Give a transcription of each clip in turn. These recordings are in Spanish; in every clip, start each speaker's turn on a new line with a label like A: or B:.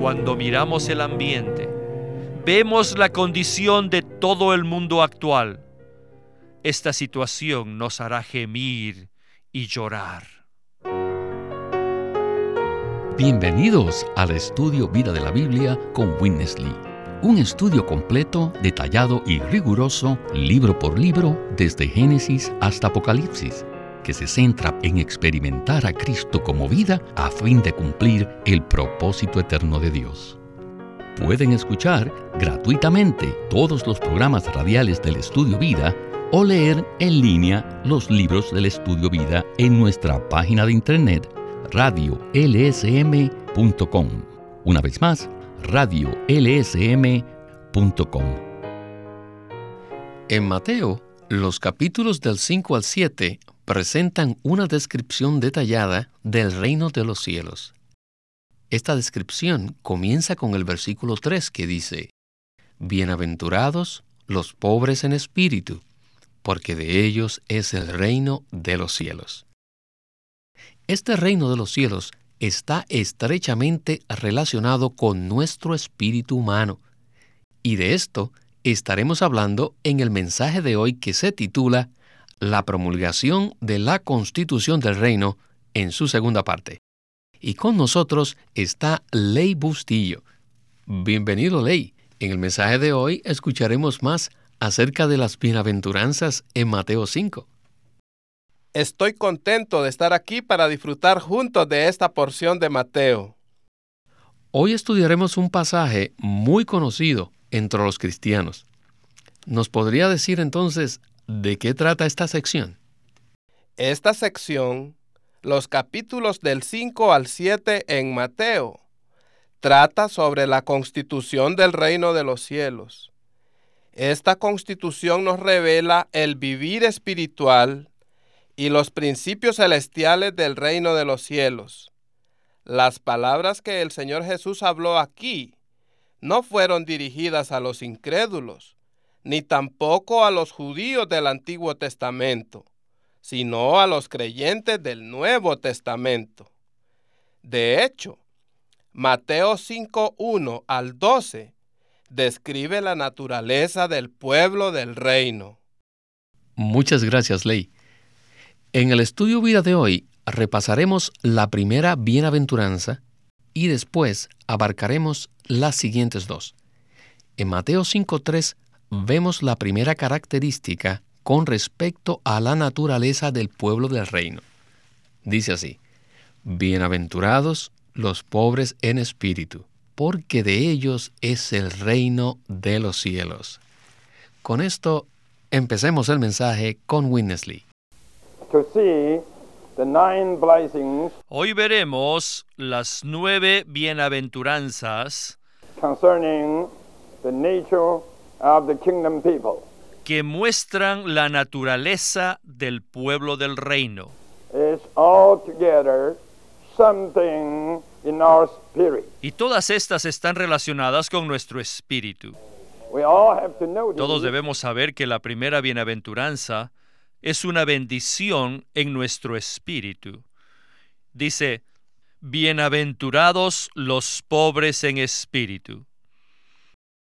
A: cuando miramos el ambiente, vemos la condición de todo el mundo actual, esta situación nos hará gemir y llorar.
B: Bienvenidos al estudio Vida de la Biblia con Witness Lee. Un estudio completo, detallado y riguroso, libro por libro, desde Génesis hasta Apocalipsis, que se centra en experimentar a Cristo como vida a fin de cumplir el propósito eterno de Dios. Pueden escuchar gratuitamente todos los programas radiales del Estudio Vida o leer en línea los libros del Estudio Vida en nuestra página de internet radiolsm.com. Una vez más, radiolsm.com. En Mateo, los capítulos del 5 al 7 presentan una descripción detallada del reino de los cielos. Esta descripción comienza con el versículo 3 que dice, Bienaventurados los pobres en espíritu, porque de ellos es el reino de los cielos. Este reino de los cielos está estrechamente relacionado con nuestro espíritu humano, y de esto estaremos hablando en el mensaje de hoy que se titula La promulgación de la constitución del reino en su segunda parte. Y con nosotros está Ley Bustillo. Bienvenido, Ley. En el mensaje de hoy escucharemos más acerca de las bienaventuranzas en Mateo 5.
C: Estoy contento de estar aquí para disfrutar juntos de esta porción de Mateo.
B: Hoy estudiaremos un pasaje muy conocido entre los cristianos. ¿Nos podría decir entonces de qué trata esta sección?
C: Esta sección, los capítulos del 5 al 7 en Mateo, trata sobre la constitución del reino de los cielos. Esta constitución nos revela el vivir espiritual y los principios celestiales del reino de los cielos. Las palabras que el Señor Jesús habló aquí no fueron dirigidas a los incrédulos, ni tampoco a los judíos del Antiguo Testamento, sino a los creyentes del Nuevo Testamento. De hecho, Mateo 5.1 al 12 describe la naturaleza del pueblo del reino.
B: Muchas gracias, Ley. En el estudio vida de hoy repasaremos la primera bienaventuranza y después abarcaremos las siguientes dos. En Mateo 5.3 vemos la primera característica con respecto a la naturaleza del pueblo del reino. Dice así, Bienaventurados los pobres en espíritu, porque de ellos es el reino de los cielos. Con esto empecemos el mensaje con Winnesley.
A: Hoy veremos las nueve bienaventuranzas que muestran la naturaleza del pueblo del reino. Y todas estas están relacionadas con nuestro espíritu. Todos debemos saber que la primera bienaventuranza es una bendición en nuestro espíritu. Dice, bienaventurados los pobres en espíritu.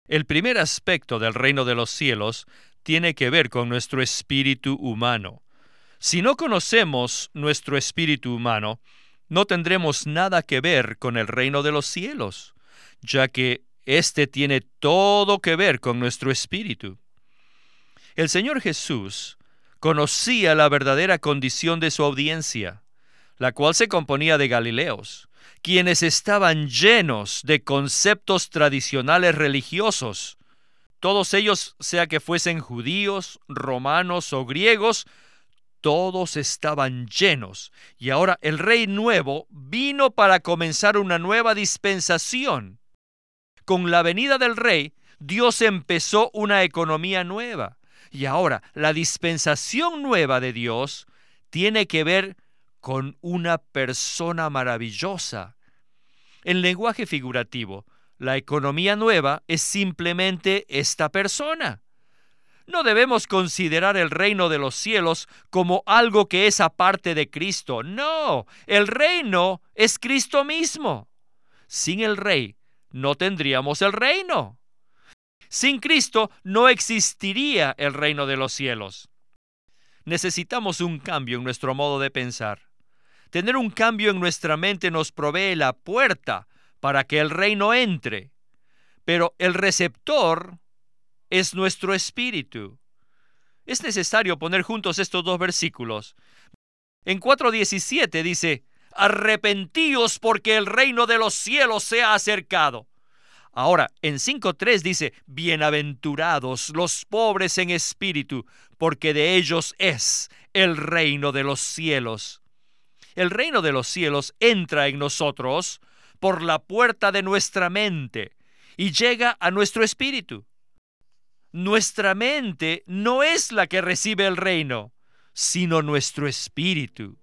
A: El primer aspecto del reino de los cielos tiene que ver con nuestro espíritu humano. Si no conocemos nuestro espíritu humano, no tendremos nada que ver con el reino de los cielos, ya que éste tiene todo que ver con nuestro espíritu. El Señor Jesús conocía la verdadera condición de su audiencia, la cual se componía de Galileos, quienes estaban llenos de conceptos tradicionales religiosos, todos ellos, sea que fuesen judíos, romanos o griegos, todos estaban llenos. Y ahora el rey nuevo vino para comenzar una nueva dispensación. Con la venida del rey, Dios empezó una economía nueva. Y ahora la dispensación nueva de Dios tiene que ver con una persona maravillosa. En lenguaje figurativo, la economía nueva es simplemente esta persona. No debemos considerar el reino de los cielos como algo que es aparte de Cristo. No, el reino es Cristo mismo. Sin el rey, no tendríamos el reino. Sin Cristo no existiría el reino de los cielos. Necesitamos un cambio en nuestro modo de pensar. Tener un cambio en nuestra mente nos provee la puerta para que el reino entre. Pero el receptor es nuestro espíritu. Es necesario poner juntos estos dos versículos. En 4.17 dice, arrepentíos porque el reino de los cielos se ha acercado. Ahora, en 5.3 dice, bienaventurados los pobres en espíritu, porque de ellos es el reino de los cielos. El reino de los cielos entra en nosotros por la puerta de nuestra mente y llega a nuestro espíritu. Nuestra mente no es la que recibe el reino, sino nuestro espíritu.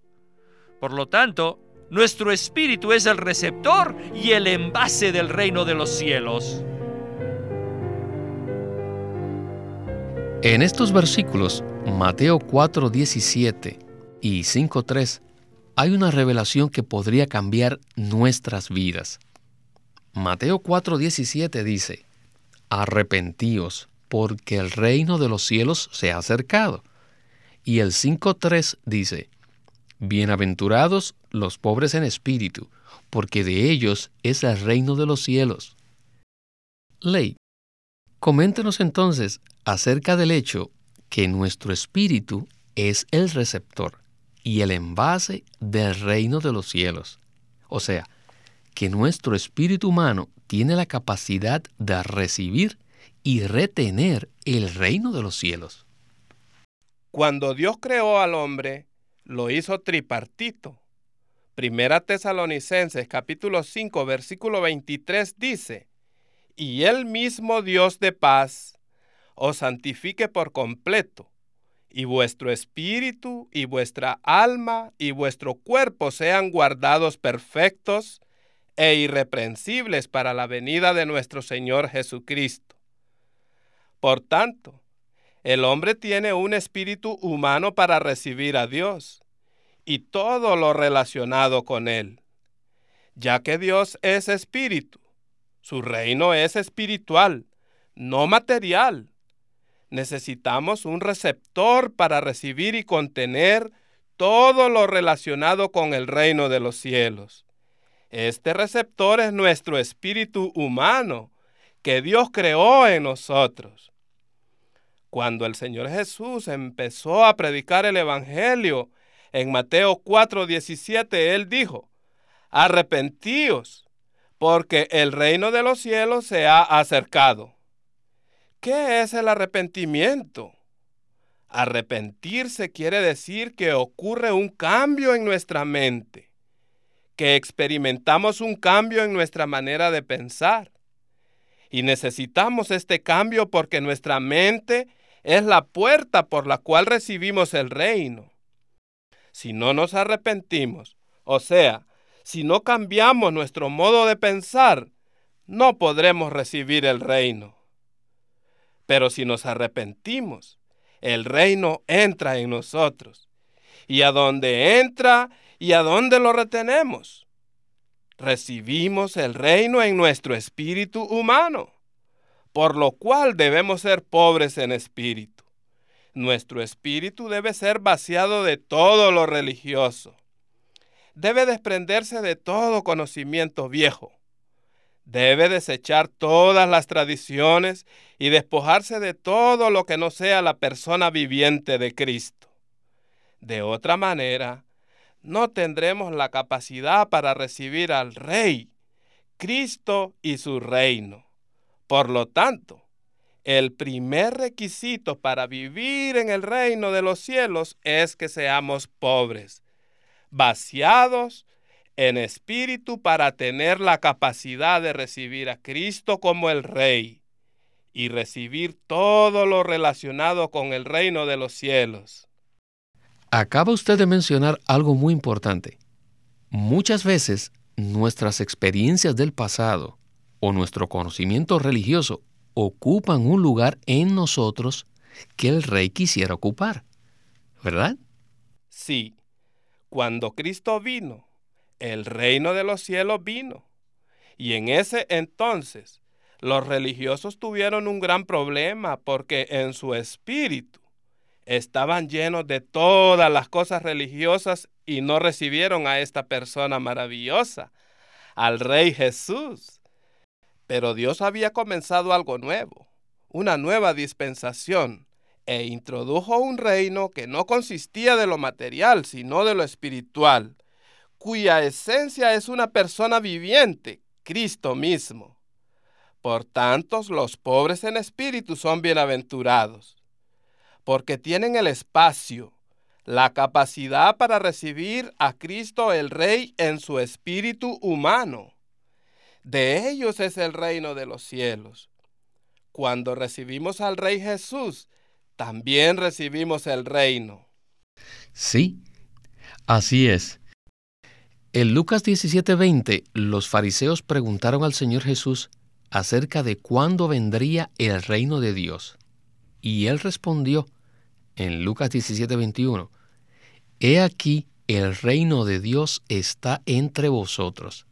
A: Por lo tanto, nuestro espíritu es el receptor y el envase del reino de los cielos.
B: En estos versículos, Mateo 4, 17 y 5, 3, hay una revelación que podría cambiar nuestras vidas. Mateo 4, 17 dice, Arrepentíos, porque el reino de los cielos se ha acercado. Y el 5.3 dice, Bienaventurados los pobres en espíritu, porque de ellos es el reino de los cielos. Ley, coméntenos entonces acerca del hecho que nuestro espíritu es el receptor y el envase del reino de los cielos. O sea, que nuestro espíritu humano tiene la capacidad de recibir y retener el reino de los cielos.
C: Cuando Dios creó al hombre, lo hizo tripartito. Primera Tesalonicenses capítulo 5 versículo 23 dice, y el mismo Dios de paz os santifique por completo, y vuestro espíritu y vuestra alma y vuestro cuerpo sean guardados perfectos e irreprensibles para la venida de nuestro Señor Jesucristo. Por tanto, el hombre tiene un espíritu humano para recibir a Dios y todo lo relacionado con él. Ya que Dios es espíritu, su reino es espiritual, no material. Necesitamos un receptor para recibir y contener todo lo relacionado con el reino de los cielos. Este receptor es nuestro espíritu humano que Dios creó en nosotros. Cuando el Señor Jesús empezó a predicar el Evangelio en Mateo 4:17, Él dijo, arrepentíos, porque el reino de los cielos se ha acercado. ¿Qué es el arrepentimiento? Arrepentirse quiere decir que ocurre un cambio en nuestra mente que experimentamos un cambio en nuestra manera de pensar. Y necesitamos este cambio porque nuestra mente es la puerta por la cual recibimos el reino. Si no nos arrepentimos, o sea, si no cambiamos nuestro modo de pensar, no podremos recibir el reino. Pero si nos arrepentimos, el reino entra en nosotros. Y a donde entra ¿Y a dónde lo retenemos? Recibimos el reino en nuestro espíritu humano, por lo cual debemos ser pobres en espíritu. Nuestro espíritu debe ser vaciado de todo lo religioso. Debe desprenderse de todo conocimiento viejo. Debe desechar todas las tradiciones y despojarse de todo lo que no sea la persona viviente de Cristo. De otra manera, no tendremos la capacidad para recibir al Rey, Cristo y su reino. Por lo tanto, el primer requisito para vivir en el reino de los cielos es que seamos pobres, vaciados en espíritu para tener la capacidad de recibir a Cristo como el Rey y recibir todo lo relacionado con el reino de los cielos.
B: Acaba usted de mencionar algo muy importante. Muchas veces nuestras experiencias del pasado o nuestro conocimiento religioso ocupan un lugar en nosotros que el rey quisiera ocupar. ¿Verdad?
C: Sí. Cuando Cristo vino, el reino de los cielos vino. Y en ese entonces los religiosos tuvieron un gran problema porque en su espíritu estaban llenos de todas las cosas religiosas y no recibieron a esta persona maravillosa, al Rey Jesús. Pero Dios había comenzado algo nuevo, una nueva dispensación, e introdujo un reino que no consistía de lo material, sino de lo espiritual, cuya esencia es una persona viviente, Cristo mismo. Por tanto, los pobres en espíritu son bienaventurados, porque tienen el espacio, la capacidad para recibir a Cristo el Rey en su espíritu humano. De ellos es el reino de los cielos. Cuando recibimos al Rey Jesús, también recibimos el reino.
B: Sí, así es. En Lucas 17:20, los fariseos preguntaron al Señor Jesús acerca de cuándo vendría el reino de Dios. Y él respondió en Lucas 17:21, He aquí el reino de Dios está entre vosotros.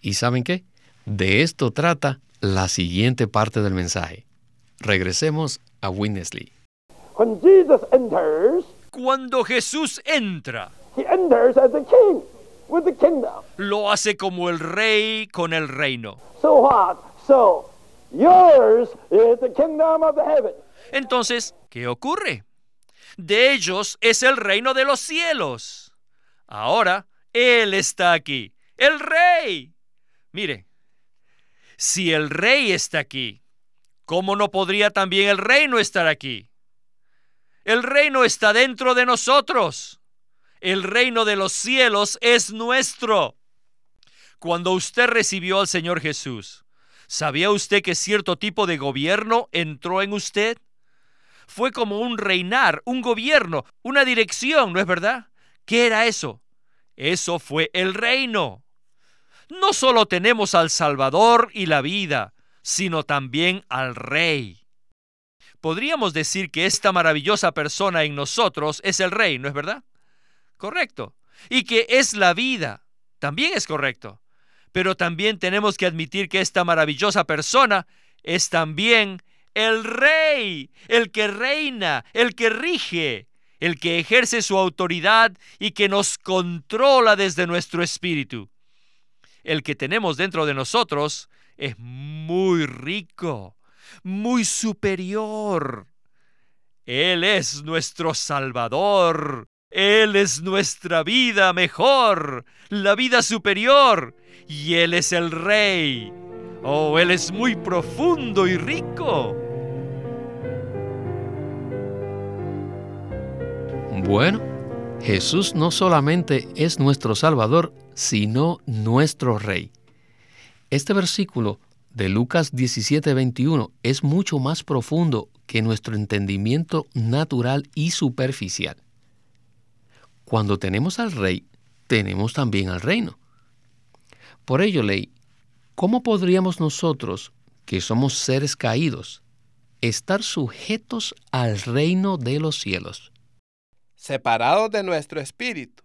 B: ¿Y saben qué? De esto trata la siguiente parte del mensaje. Regresemos a Winnesley.
A: Cuando Jesús entra, lo hace como el rey con el reino. Entonces, ¿qué ocurre? De ellos es el reino de los cielos. Ahora, Él está aquí, el rey. Mire, si el rey está aquí, ¿cómo no podría también el reino estar aquí? El reino está dentro de nosotros. El reino de los cielos es nuestro. Cuando usted recibió al Señor Jesús, ¿sabía usted que cierto tipo de gobierno entró en usted? Fue como un reinar, un gobierno, una dirección, ¿no es verdad? ¿Qué era eso? Eso fue el reino. No solo tenemos al Salvador y la vida, sino también al Rey podríamos decir que esta maravillosa persona en nosotros es el rey, ¿no es verdad? Correcto. Y que es la vida, también es correcto. Pero también tenemos que admitir que esta maravillosa persona es también el rey, el que reina, el que rige, el que ejerce su autoridad y que nos controla desde nuestro espíritu. El que tenemos dentro de nosotros es muy rico, muy superior. Él es nuestro Salvador. Él es nuestra vida mejor, la vida superior. Y Él es el Rey. Oh, Él es muy profundo y rico.
B: Bueno, Jesús no solamente es nuestro Salvador, sino nuestro Rey. Este versículo de Lucas 17:21 es mucho más profundo que nuestro entendimiento natural y superficial. Cuando tenemos al rey, tenemos también al reino. Por ello, ley, ¿cómo podríamos nosotros, que somos seres caídos, estar sujetos al reino de los cielos?
C: Separados de nuestro espíritu,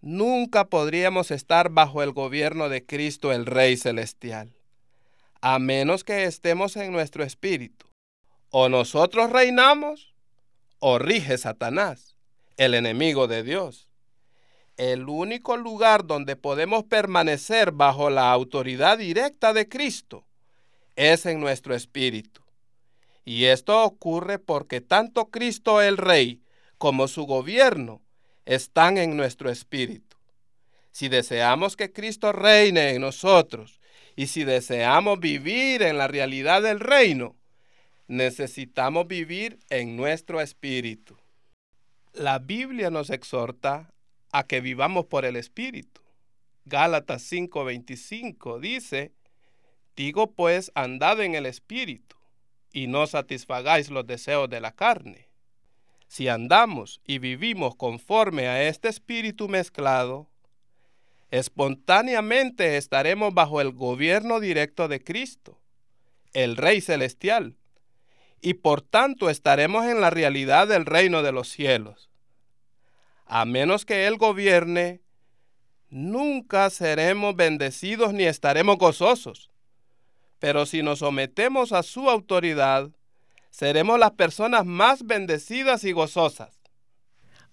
C: nunca podríamos estar bajo el gobierno de Cristo el Rey Celestial a menos que estemos en nuestro espíritu. O nosotros reinamos, o rige Satanás, el enemigo de Dios. El único lugar donde podemos permanecer bajo la autoridad directa de Cristo es en nuestro espíritu. Y esto ocurre porque tanto Cristo el Rey como su gobierno están en nuestro espíritu. Si deseamos que Cristo reine en nosotros y si deseamos vivir en la realidad del reino, necesitamos vivir en nuestro espíritu. La Biblia nos exhorta a que vivamos por el espíritu. Gálatas 5:25 dice, digo pues, andad en el espíritu y no satisfagáis los deseos de la carne. Si andamos y vivimos conforme a este espíritu mezclado, espontáneamente estaremos bajo el gobierno directo de Cristo, el Rey Celestial, y por tanto estaremos en la realidad del reino de los cielos. A menos que Él gobierne, nunca seremos bendecidos ni estaremos gozosos. Pero si nos sometemos a su autoridad, seremos las personas más bendecidas y gozosas.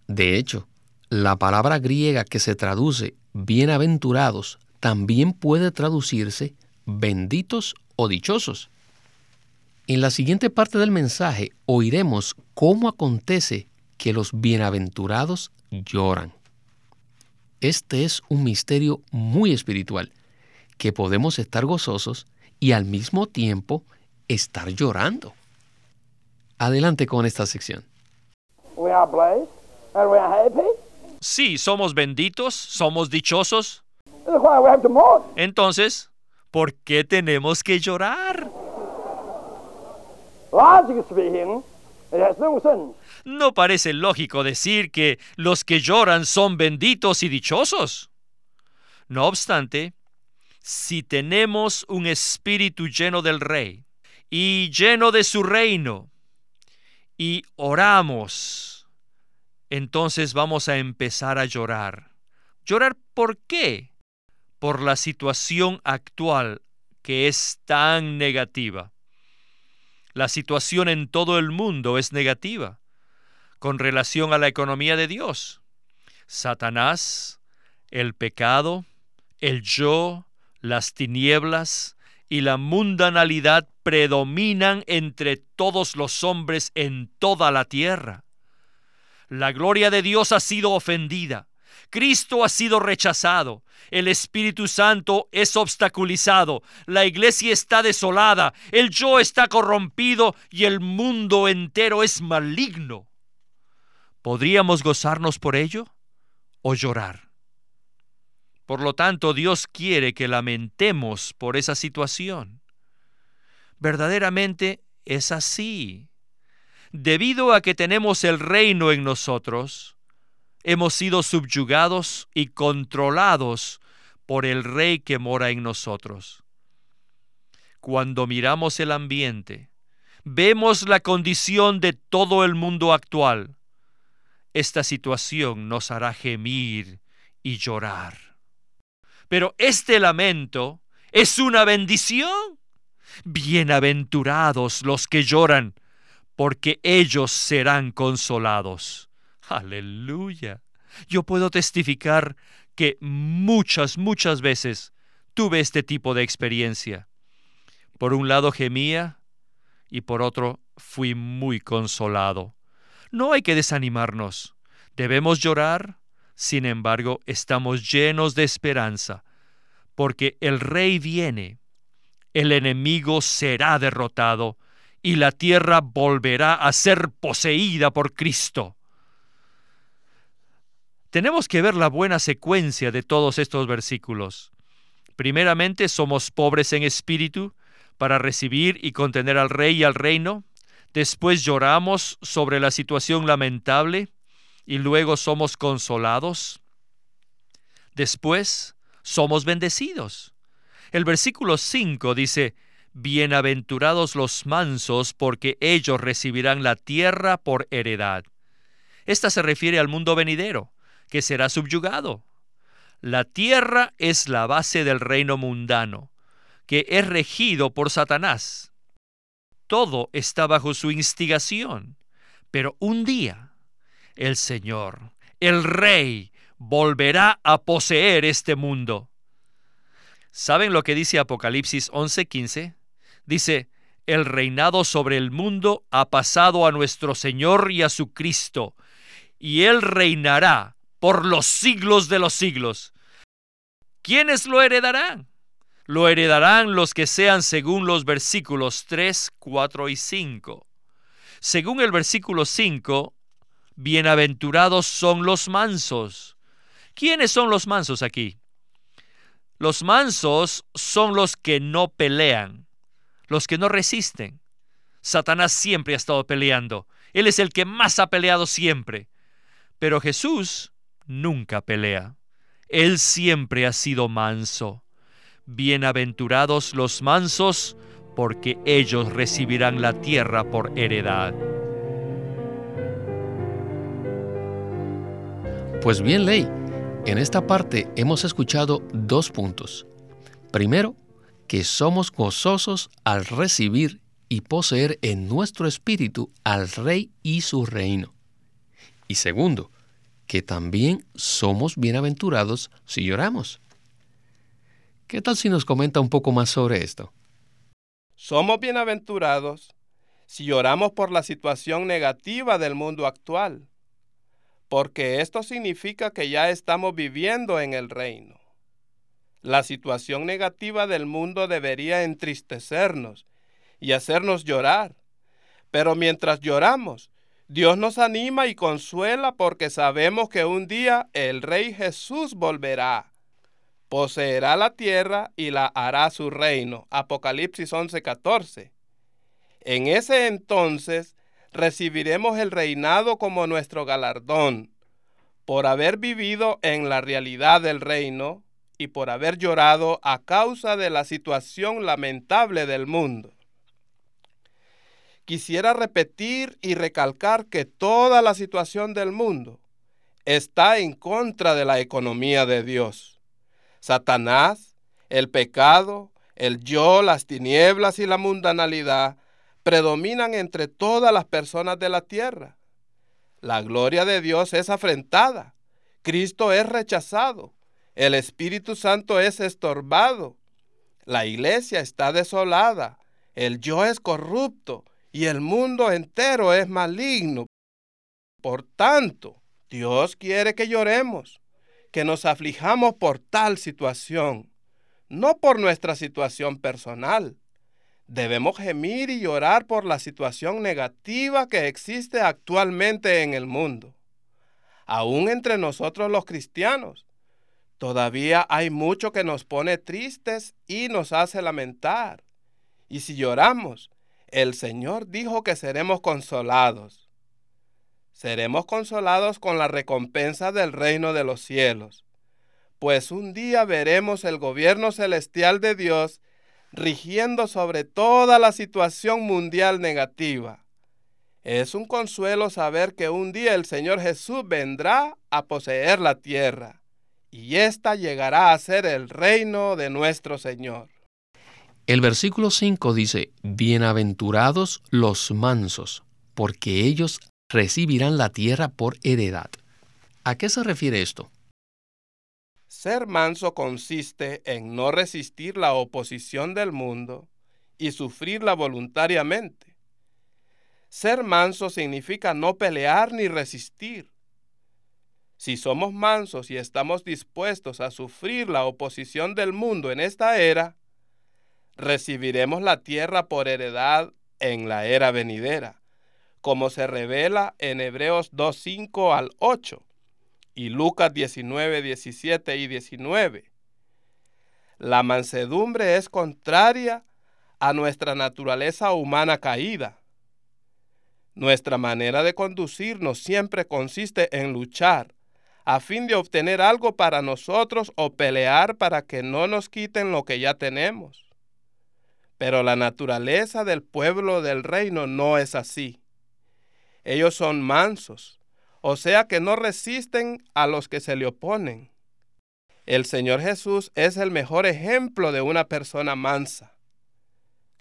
B: De hecho, la palabra griega que se traduce bienaventurados también puede traducirse benditos o dichosos. En la siguiente parte del mensaje oiremos cómo acontece que los bienaventurados lloran. Este es un misterio muy espiritual, que podemos estar gozosos y al mismo tiempo estar llorando. Adelante con esta sección.
A: Sí, somos benditos, somos dichosos. Entonces, ¿por qué tenemos que llorar? No parece lógico decir que los que lloran son benditos y dichosos. No obstante, si tenemos un espíritu lleno del Rey y lleno de su reino y oramos, entonces vamos a empezar a llorar. ¿Llorar por qué? Por la situación actual que es tan negativa. La situación en todo el mundo es negativa con relación a la economía de Dios. Satanás, el pecado, el yo, las tinieblas y la mundanalidad predominan entre todos los hombres en toda la tierra. La gloria de Dios ha sido ofendida. Cristo ha sido rechazado, el Espíritu Santo es obstaculizado, la iglesia está desolada, el yo está corrompido y el mundo entero es maligno. ¿Podríamos gozarnos por ello o llorar? Por lo tanto, Dios quiere que lamentemos por esa situación. Verdaderamente es así. Debido a que tenemos el reino en nosotros, hemos sido subyugados y controlados por el Rey que mora en nosotros. Cuando miramos el ambiente, vemos la condición de todo el mundo actual. Esta situación nos hará gemir y llorar. Pero este lamento es una bendición. Bienaventurados los que lloran, porque ellos serán consolados. Aleluya. Yo puedo testificar que muchas, muchas veces tuve este tipo de experiencia. Por un lado gemía y por otro fui muy consolado. No hay que desanimarnos. Debemos llorar, sin embargo, estamos llenos de esperanza, porque el rey viene, el enemigo será derrotado y la tierra volverá a ser poseída por Cristo. Tenemos que ver la buena secuencia de todos estos versículos. Primeramente, somos pobres en espíritu para recibir y contener al rey y al reino. Después lloramos sobre la situación lamentable y luego somos consolados. Después somos bendecidos. El versículo 5 dice, Bienaventurados los mansos, porque ellos recibirán la tierra por heredad. Esta se refiere al mundo venidero que será subyugado. La tierra es la base del reino mundano, que es regido por Satanás. Todo está bajo su instigación, pero un día el Señor, el Rey, volverá a poseer este mundo. ¿Saben lo que dice Apocalipsis 11:15? Dice, el reinado sobre el mundo ha pasado a nuestro Señor y a su Cristo, y Él reinará por los siglos de los siglos. ¿Quiénes lo heredarán? Lo heredarán los que sean según los versículos 3, 4 y 5. Según el versículo 5, bienaventurados son los mansos. ¿Quiénes son los mansos aquí? Los mansos son los que no pelean, los que no resisten. Satanás siempre ha estado peleando. Él es el que más ha peleado siempre. Pero Jesús nunca pelea. Él siempre ha sido manso. Bienaventurados los mansos, porque ellos recibirán la tierra por heredad.
B: Pues bien, Ley, En esta parte hemos escuchado dos puntos. Primero, que somos gozosos al recibir y poseer en nuestro espíritu al Rey y su reino. Y segundo, que también somos bienaventurados si lloramos. ¿Qué tal si nos comenta un poco más sobre esto?
C: Somos bienaventurados si lloramos por la situación negativa del mundo actual, porque esto significa que ya estamos viviendo en el reino. La situación negativa del mundo debería entristecernos y hacernos llorar, pero mientras lloramos, Dios nos anima y consuela porque sabemos que un día el Rey Jesús volverá, poseerá la tierra y la hará su reino. Apocalipsis 11:14. En ese entonces recibiremos el reinado como nuestro galardón por haber vivido en la realidad del reino y por haber llorado a causa de la situación lamentable del mundo quisiera repetir y recalcar que toda la situación del mundo está en contra de la economía de Dios. Satanás, el pecado, el yo, las tinieblas y la mundanalidad predominan entre todas las personas de la tierra. La gloria de Dios es afrentada, Cristo es rechazado, el Espíritu Santo es estorbado, la iglesia está desolada, el yo es corrupto, y el mundo entero es maligno. Por tanto, Dios quiere que lloremos, que nos aflijamos por tal situación, no por nuestra situación personal. Debemos gemir y llorar por la situación negativa que existe actualmente en el mundo. Aún entre nosotros los cristianos, todavía hay mucho que nos pone tristes y nos hace lamentar. Y si lloramos, el Señor dijo que seremos consolados. Seremos consolados con la recompensa del reino de los cielos, pues un día veremos el gobierno celestial de Dios rigiendo sobre toda la situación mundial negativa. Es un consuelo saber que un día el Señor Jesús vendrá a poseer la tierra, y ésta llegará a ser el reino de nuestro Señor.
B: El versículo 5 dice, Bienaventurados los mansos, porque ellos recibirán la tierra por heredad. ¿A qué se refiere esto?
C: Ser manso consiste en no resistir la oposición del mundo y sufrirla voluntariamente. Ser manso significa no pelear ni resistir. Si somos mansos y estamos dispuestos a sufrir la oposición del mundo en esta era, recibiremos la tierra por heredad en la era venidera, como se revela en Hebreos 2.5 al 8 y Lucas 19, 17 y 19. La mansedumbre es contraria a nuestra naturaleza humana caída. Nuestra manera de conducirnos siempre consiste en luchar a fin de obtener algo para nosotros o pelear para que no nos quiten lo que ya tenemos. Pero la naturaleza del pueblo del reino no es así. Ellos son mansos, o sea que no resisten a los que se le oponen. El Señor Jesús es el mejor ejemplo de una persona mansa.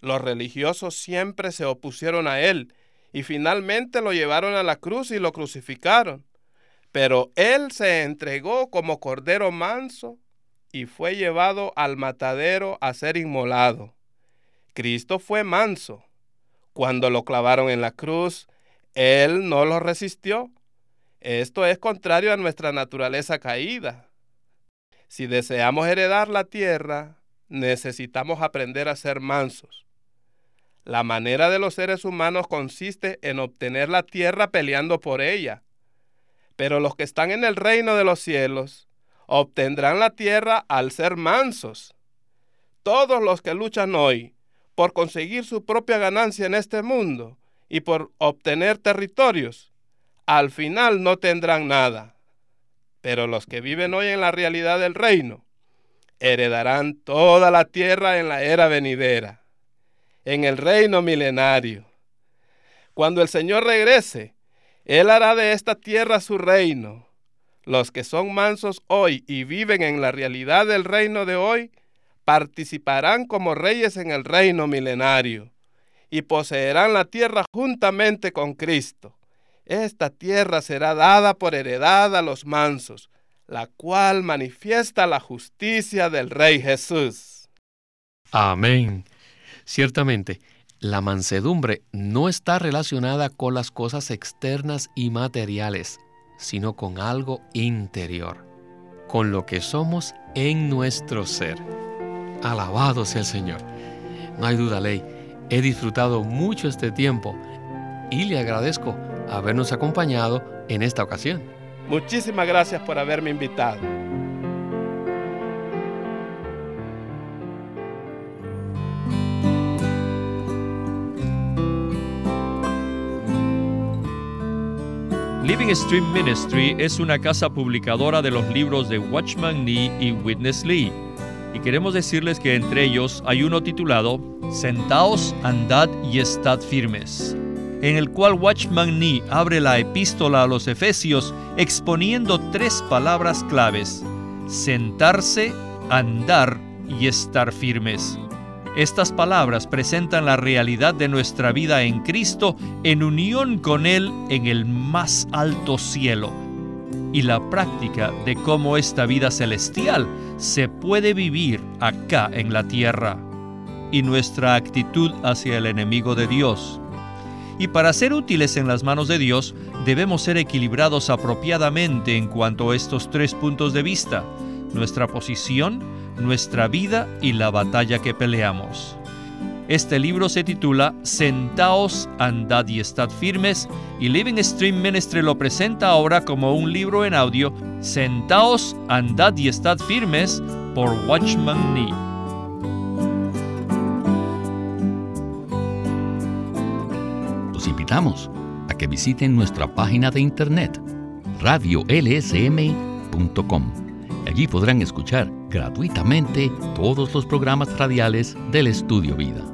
C: Los religiosos siempre se opusieron a él y finalmente lo llevaron a la cruz y lo crucificaron. Pero él se entregó como cordero manso y fue llevado al matadero a ser inmolado. Cristo fue manso. Cuando lo clavaron en la cruz, Él no lo resistió. Esto es contrario a nuestra naturaleza caída. Si deseamos heredar la tierra, necesitamos aprender a ser mansos. La manera de los seres humanos consiste en obtener la tierra peleando por ella. Pero los que están en el reino de los cielos obtendrán la tierra al ser mansos. Todos los que luchan hoy por conseguir su propia ganancia en este mundo y por obtener territorios, al final no tendrán nada. Pero los que viven hoy en la realidad del reino heredarán toda la tierra en la era venidera, en el reino milenario. Cuando el Señor regrese, Él hará de esta tierra su reino. Los que son mansos hoy y viven en la realidad del reino de hoy, participarán como reyes en el reino milenario y poseerán la tierra juntamente con Cristo. Esta tierra será dada por heredad a los mansos, la cual manifiesta la justicia del Rey Jesús.
B: Amén. Ciertamente, la mansedumbre no está relacionada con las cosas externas y materiales, sino con algo interior, con lo que somos en nuestro ser. Alabado sea el Señor. No hay duda, Ley. He disfrutado mucho este tiempo y le agradezco habernos acompañado en esta ocasión.
C: Muchísimas gracias por haberme invitado.
A: Living Stream Ministry es una casa publicadora de los libros de Watchman Nee y Witness Lee. Y queremos decirles que entre ellos hay uno titulado Sentaos, andad y estad firmes, en el cual Watchman Nee abre la epístola a los Efesios exponiendo tres palabras claves, sentarse, andar y estar firmes. Estas palabras presentan la realidad de nuestra vida en Cristo en unión con Él en el más alto cielo y la práctica de cómo esta vida celestial se puede vivir acá en la tierra y nuestra actitud hacia el enemigo de Dios. Y para ser útiles en las manos de Dios, debemos ser equilibrados apropiadamente en cuanto a estos tres puntos de vista, nuestra posición, nuestra vida y la batalla que peleamos. Este libro se titula Sentaos, andad y estad firmes y Living Stream Ministry lo presenta ahora como un libro en audio Sentaos, andad y estad firmes por Watchman Nee.
D: Los invitamos a que visiten nuestra página de internet radiolsm.com Allí podrán escuchar gratuitamente todos los programas radiales del Estudio Vida.